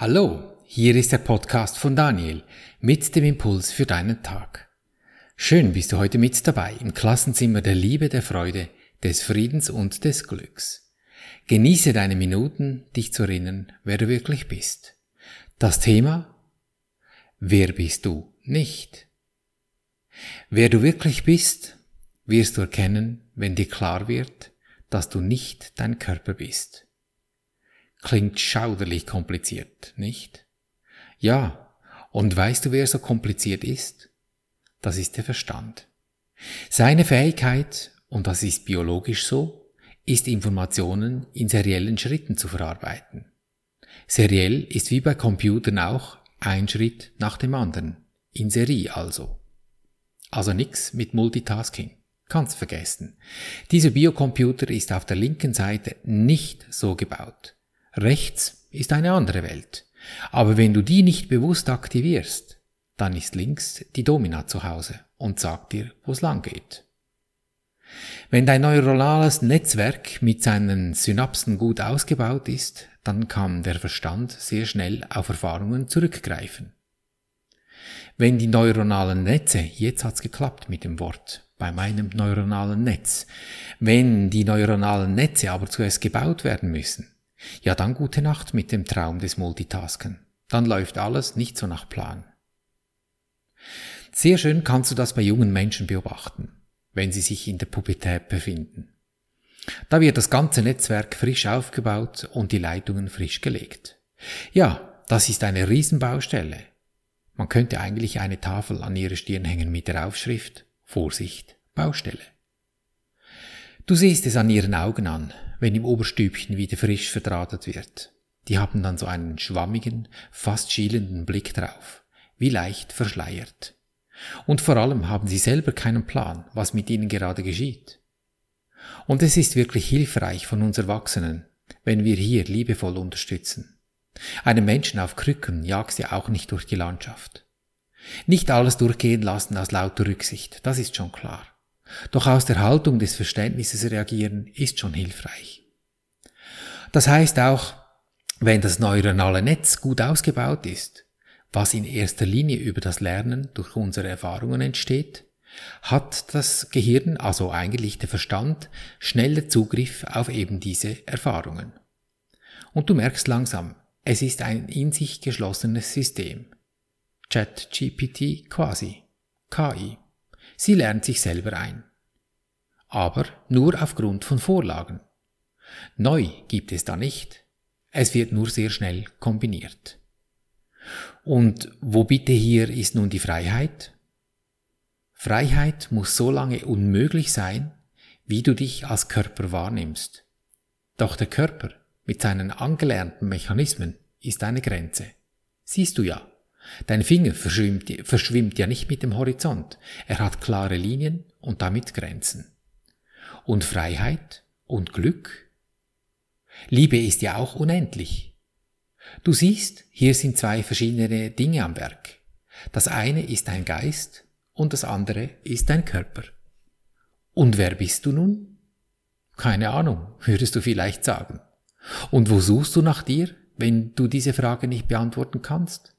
Hallo, hier ist der Podcast von Daniel mit dem Impuls für deinen Tag. Schön bist du heute mit dabei im Klassenzimmer der Liebe, der Freude, des Friedens und des Glücks. Genieße deine Minuten, dich zu erinnern, wer du wirklich bist. Das Thema Wer bist du nicht? Wer du wirklich bist, wirst du erkennen, wenn dir klar wird, dass du nicht dein Körper bist. Klingt schauderlich kompliziert, nicht? Ja, und weißt du, wer so kompliziert ist? Das ist der Verstand. Seine Fähigkeit, und das ist biologisch so, ist Informationen in seriellen Schritten zu verarbeiten. Seriell ist wie bei Computern auch ein Schritt nach dem anderen, in Serie also. Also nix mit Multitasking. Kannst vergessen. Dieser Biocomputer ist auf der linken Seite nicht so gebaut. Rechts ist eine andere Welt. Aber wenn du die nicht bewusst aktivierst, dann ist links die Domina zu Hause und sagt dir, wo es lang geht. Wenn dein neuronales Netzwerk mit seinen Synapsen gut ausgebaut ist, dann kann der Verstand sehr schnell auf Erfahrungen zurückgreifen. Wenn die neuronalen Netze, jetzt hat's geklappt mit dem Wort, bei meinem neuronalen Netz, wenn die neuronalen Netze aber zuerst gebaut werden müssen, ja, dann gute Nacht mit dem Traum des Multitasken. Dann läuft alles nicht so nach Plan. Sehr schön kannst du das bei jungen Menschen beobachten, wenn sie sich in der Pubertät befinden. Da wird das ganze Netzwerk frisch aufgebaut und die Leitungen frisch gelegt. Ja, das ist eine Riesenbaustelle. Man könnte eigentlich eine Tafel an ihre Stirn hängen mit der Aufschrift Vorsicht, Baustelle. Du siehst es an ihren Augen an, wenn im Oberstübchen wieder frisch verdrahtet wird. Die haben dann so einen schwammigen, fast schielenden Blick drauf, wie leicht verschleiert. Und vor allem haben sie selber keinen Plan, was mit ihnen gerade geschieht. Und es ist wirklich hilfreich von uns Erwachsenen, wenn wir hier liebevoll unterstützen. Einen Menschen auf Krücken jagst du auch nicht durch die Landschaft. Nicht alles durchgehen lassen aus lauter Rücksicht, das ist schon klar. Doch aus der Haltung des Verständnisses reagieren ist schon hilfreich. Das heißt auch, wenn das neuronale Netz gut ausgebaut ist, was in erster Linie über das Lernen durch unsere Erfahrungen entsteht, hat das Gehirn, also eigentlich der Verstand, schneller Zugriff auf eben diese Erfahrungen. Und du merkst langsam, es ist ein in sich geschlossenes System. ChatGPT quasi. KI. Sie lernt sich selber ein. Aber nur aufgrund von Vorlagen. Neu gibt es da nicht. Es wird nur sehr schnell kombiniert. Und wo bitte hier ist nun die Freiheit? Freiheit muss so lange unmöglich sein, wie du dich als Körper wahrnimmst. Doch der Körper mit seinen angelernten Mechanismen ist eine Grenze. Siehst du ja. Dein Finger verschwimmt, verschwimmt ja nicht mit dem Horizont. Er hat klare Linien und damit Grenzen. Und Freiheit und Glück? Liebe ist ja auch unendlich. Du siehst, hier sind zwei verschiedene Dinge am Werk. Das eine ist dein Geist und das andere ist dein Körper. Und wer bist du nun? Keine Ahnung, würdest du vielleicht sagen. Und wo suchst du nach dir, wenn du diese Frage nicht beantworten kannst?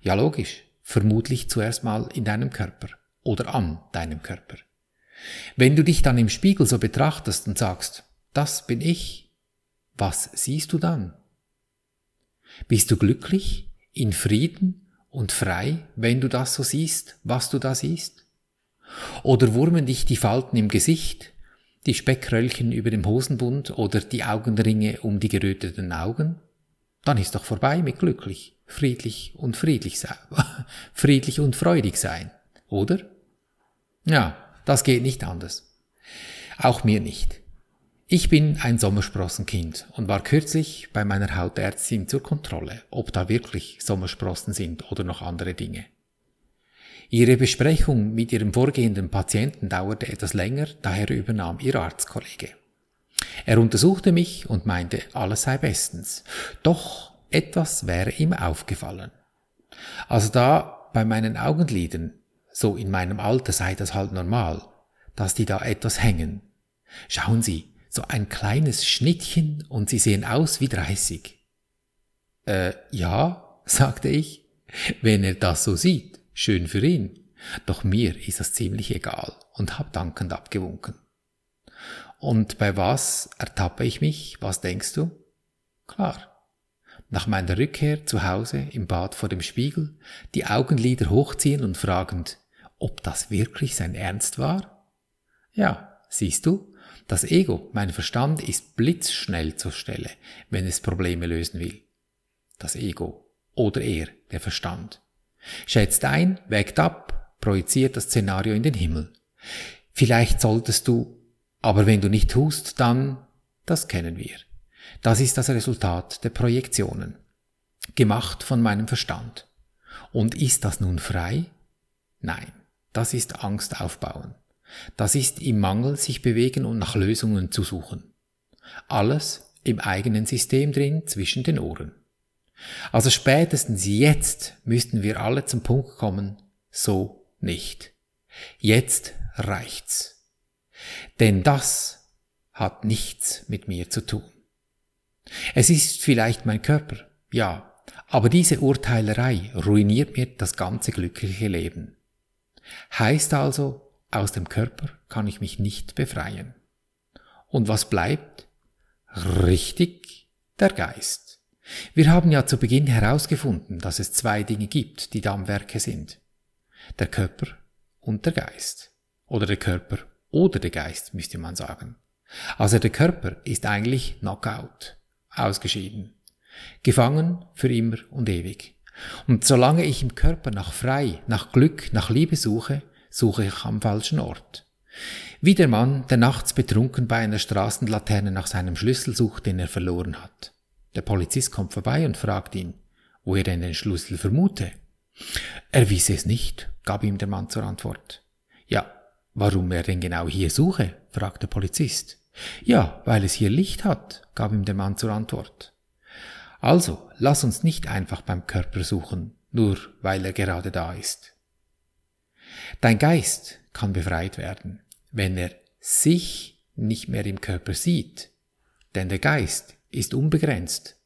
Ja, logisch. Vermutlich zuerst mal in deinem Körper oder an deinem Körper. Wenn du dich dann im Spiegel so betrachtest und sagst, das bin ich, was siehst du dann? Bist du glücklich, in Frieden und frei, wenn du das so siehst, was du da siehst? Oder wurmen dich die Falten im Gesicht, die Speckröllchen über dem Hosenbund oder die Augenringe um die geröteten Augen? Dann ist doch vorbei mit glücklich friedlich und friedlich sein, friedlich und freudig sein, oder? Ja, das geht nicht anders. Auch mir nicht. Ich bin ein Sommersprossenkind und war kürzlich bei meiner Hautärztin zur Kontrolle, ob da wirklich Sommersprossen sind oder noch andere Dinge. Ihre Besprechung mit ihrem vorgehenden Patienten dauerte etwas länger, daher übernahm ihr Arztkollege. Er untersuchte mich und meinte, alles sei bestens. Doch etwas wäre ihm aufgefallen. Also da bei meinen Augenlidern, so in meinem Alter sei das halt normal, dass die da etwas hängen. Schauen Sie, so ein kleines Schnittchen und sie sehen aus wie 30. Äh, ja, sagte ich, wenn er das so sieht, schön für ihn. Doch mir ist das ziemlich egal und hab dankend abgewunken. Und bei was ertappe ich mich? Was denkst du? Klar. Nach meiner Rückkehr zu Hause im Bad vor dem Spiegel, die Augenlider hochziehen und fragend, ob das wirklich sein Ernst war? Ja, siehst du, das Ego, mein Verstand, ist blitzschnell zur Stelle, wenn es Probleme lösen will. Das Ego oder er, der Verstand. Schätzt ein, wägt ab, projiziert das Szenario in den Himmel. Vielleicht solltest du, aber wenn du nicht tust, dann, das kennen wir. Das ist das Resultat der Projektionen. Gemacht von meinem Verstand. Und ist das nun frei? Nein, das ist Angst aufbauen. Das ist im Mangel sich bewegen und nach Lösungen zu suchen. Alles im eigenen System drin zwischen den Ohren. Also spätestens jetzt müssten wir alle zum Punkt kommen, so nicht. Jetzt reicht's. Denn das hat nichts mit mir zu tun. Es ist vielleicht mein Körper, ja, aber diese Urteilerei ruiniert mir das ganze glückliche Leben. Heißt also, aus dem Körper kann ich mich nicht befreien. Und was bleibt? Richtig, der Geist. Wir haben ja zu Beginn herausgefunden, dass es zwei Dinge gibt, die da am Werke sind. Der Körper und der Geist. Oder der Körper oder der Geist, müsste man sagen. Also der Körper ist eigentlich Knockout, ausgeschieden, gefangen für immer und ewig. Und solange ich im Körper nach frei, nach Glück, nach Liebe suche, suche ich am falschen Ort. Wie der Mann, der nachts betrunken bei einer Straßenlaterne nach seinem Schlüssel sucht, den er verloren hat. Der Polizist kommt vorbei und fragt ihn, wo er denn den Schlüssel vermute. Er wisse es nicht, gab ihm der Mann zur Antwort. Warum er denn genau hier suche? fragt der Polizist. Ja, weil es hier Licht hat, gab ihm der Mann zur Antwort. Also, lass uns nicht einfach beim Körper suchen, nur weil er gerade da ist. Dein Geist kann befreit werden, wenn er sich nicht mehr im Körper sieht. Denn der Geist ist unbegrenzt.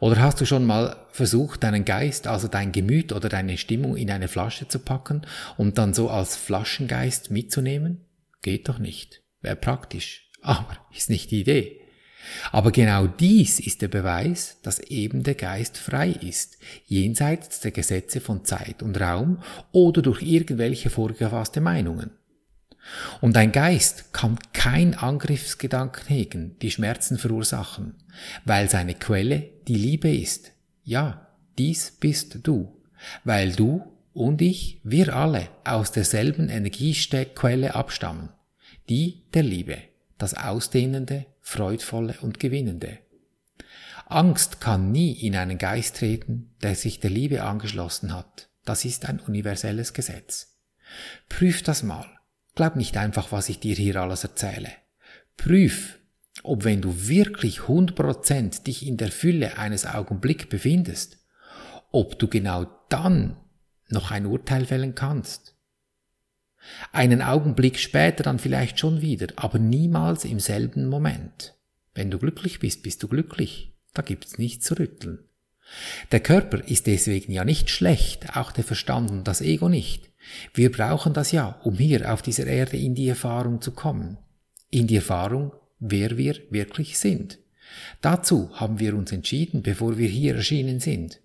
Oder hast du schon mal versucht, deinen Geist, also dein Gemüt oder deine Stimmung in eine Flasche zu packen und dann so als Flaschengeist mitzunehmen? Geht doch nicht. Wäre praktisch. Aber ist nicht die Idee. Aber genau dies ist der Beweis, dass eben der Geist frei ist, jenseits der Gesetze von Zeit und Raum oder durch irgendwelche vorgefasste Meinungen. Und ein Geist kann kein Angriffsgedanken hegen, die Schmerzen verursachen, weil seine Quelle die Liebe ist. Ja, dies bist du, weil du und ich, wir alle aus derselben Energiequelle abstammen, die der Liebe, das Ausdehnende, Freudvolle und Gewinnende. Angst kann nie in einen Geist treten, der sich der Liebe angeschlossen hat. Das ist ein universelles Gesetz. Prüf das mal. Glaub nicht einfach, was ich dir hier alles erzähle. Prüf, ob wenn du wirklich 100% dich in der Fülle eines Augenblicks befindest, ob du genau dann noch ein Urteil fällen kannst. Einen Augenblick später dann vielleicht schon wieder, aber niemals im selben Moment. Wenn du glücklich bist, bist du glücklich. Da gibt's nichts zu rütteln. Der Körper ist deswegen ja nicht schlecht, auch der Verstand und das Ego nicht. Wir brauchen das ja, um hier auf dieser Erde in die Erfahrung zu kommen. In die Erfahrung, wer wir wirklich sind. Dazu haben wir uns entschieden, bevor wir hier erschienen sind.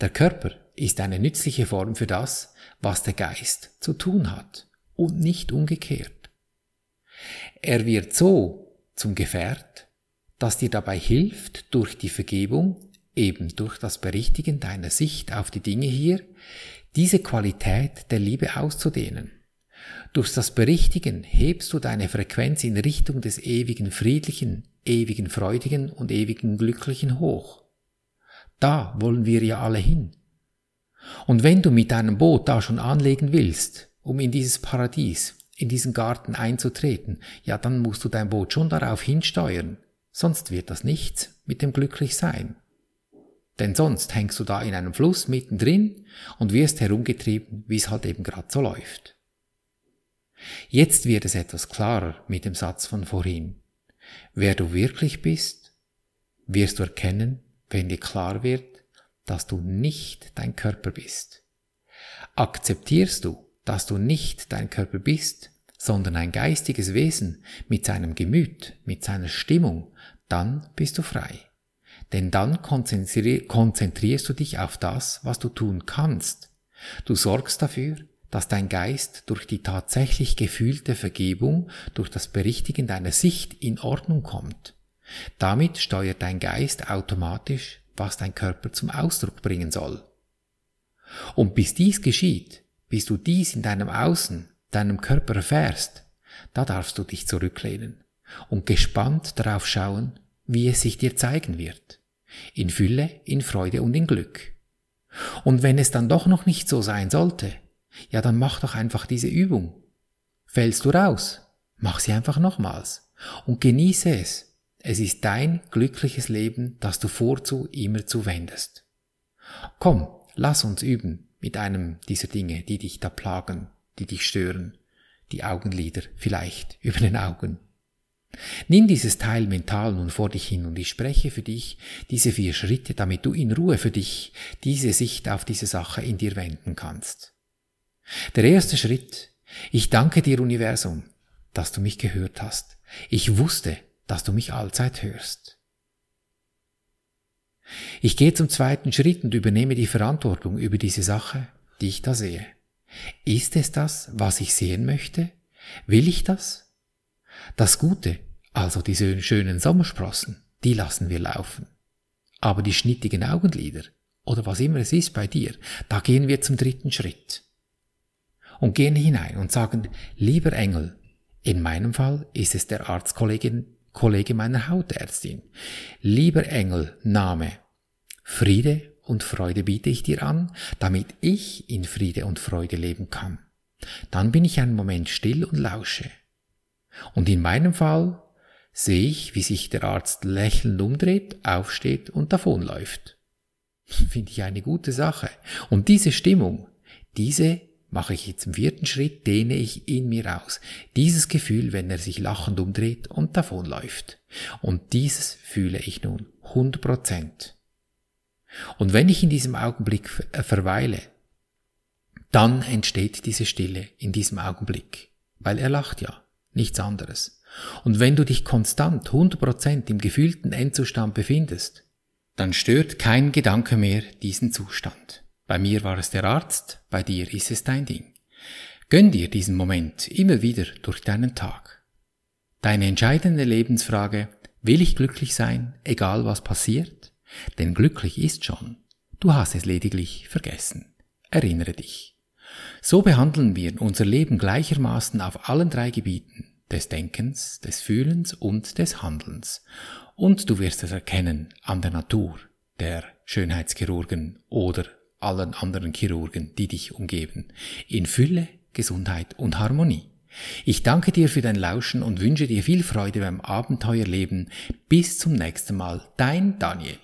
Der Körper ist eine nützliche Form für das, was der Geist zu tun hat und nicht umgekehrt. Er wird so zum Gefährt, das dir dabei hilft, durch die Vergebung, eben durch das Berichtigen deiner Sicht auf die Dinge hier, diese Qualität der Liebe auszudehnen. Durch das Berichtigen hebst du deine Frequenz in Richtung des ewigen Friedlichen, ewigen Freudigen und ewigen Glücklichen hoch. Da wollen wir ja alle hin. Und wenn du mit deinem Boot da schon anlegen willst, um in dieses Paradies, in diesen Garten einzutreten, ja, dann musst du dein Boot schon darauf hinsteuern, sonst wird das nichts mit dem Glücklichsein. Denn sonst hängst du da in einem Fluss mittendrin und wirst herumgetrieben, wie es halt eben gerade so läuft. Jetzt wird es etwas klarer mit dem Satz von vorhin. Wer du wirklich bist, wirst du erkennen, wenn dir klar wird, dass du nicht dein Körper bist. Akzeptierst du, dass du nicht dein Körper bist, sondern ein geistiges Wesen mit seinem Gemüt, mit seiner Stimmung, dann bist du frei. Denn dann konzentrierst du dich auf das, was du tun kannst. Du sorgst dafür, dass dein Geist durch die tatsächlich gefühlte Vergebung, durch das Berichtigen deiner Sicht in Ordnung kommt. Damit steuert dein Geist automatisch, was dein Körper zum Ausdruck bringen soll. Und bis dies geschieht, bis du dies in deinem Außen, deinem Körper erfährst, da darfst du dich zurücklehnen und gespannt darauf schauen, wie es sich dir zeigen wird. In Fülle, in Freude und in Glück. Und wenn es dann doch noch nicht so sein sollte, ja dann mach doch einfach diese Übung. Fällst du raus, mach sie einfach nochmals und genieße es. Es ist dein glückliches Leben, das du vorzu immer zuwendest. Komm, lass uns üben mit einem dieser Dinge, die dich da plagen, die dich stören, die Augenlider vielleicht über den Augen. Nimm dieses Teil mental nun vor dich hin und ich spreche für dich diese vier Schritte, damit du in Ruhe für dich diese Sicht auf diese Sache in dir wenden kannst. Der erste Schritt. Ich danke dir, Universum, dass du mich gehört hast. Ich wusste, dass du mich allzeit hörst. Ich gehe zum zweiten Schritt und übernehme die Verantwortung über diese Sache, die ich da sehe. Ist es das, was ich sehen möchte? Will ich das? Das Gute, also diese schönen Sommersprossen, die lassen wir laufen. Aber die schnittigen Augenlider, oder was immer es ist bei dir, da gehen wir zum dritten Schritt. Und gehen hinein und sagen, lieber Engel, in meinem Fall ist es der Arztkollege Kollege meiner Hautärztin. Lieber Engel, Name. Friede und Freude biete ich dir an, damit ich in Friede und Freude leben kann. Dann bin ich einen Moment still und lausche. Und in meinem Fall sehe ich, wie sich der Arzt lächelnd umdreht, aufsteht und davonläuft. Finde ich eine gute Sache. Und diese Stimmung, diese mache ich jetzt im vierten Schritt, dehne ich in mir aus. Dieses Gefühl, wenn er sich lachend umdreht und davonläuft. Und dieses fühle ich nun 100 Prozent. Und wenn ich in diesem Augenblick äh, verweile, dann entsteht diese Stille in diesem Augenblick, weil er lacht ja, nichts anderes. Und wenn du dich konstant 100% im gefühlten Endzustand befindest, dann stört kein Gedanke mehr diesen Zustand. Bei mir war es der Arzt, bei dir ist es dein Ding. Gönn dir diesen Moment immer wieder durch deinen Tag. Deine entscheidende Lebensfrage, will ich glücklich sein, egal was passiert? Denn glücklich ist schon. Du hast es lediglich vergessen. Erinnere dich. So behandeln wir unser Leben gleichermaßen auf allen drei Gebieten des Denkens, des Fühlens und des Handelns. Und du wirst es erkennen an der Natur der Schönheitschirurgen oder allen anderen Chirurgen, die dich umgeben, in Fülle, Gesundheit und Harmonie. Ich danke dir für dein Lauschen und wünsche dir viel Freude beim Abenteuerleben. Bis zum nächsten Mal, dein Daniel.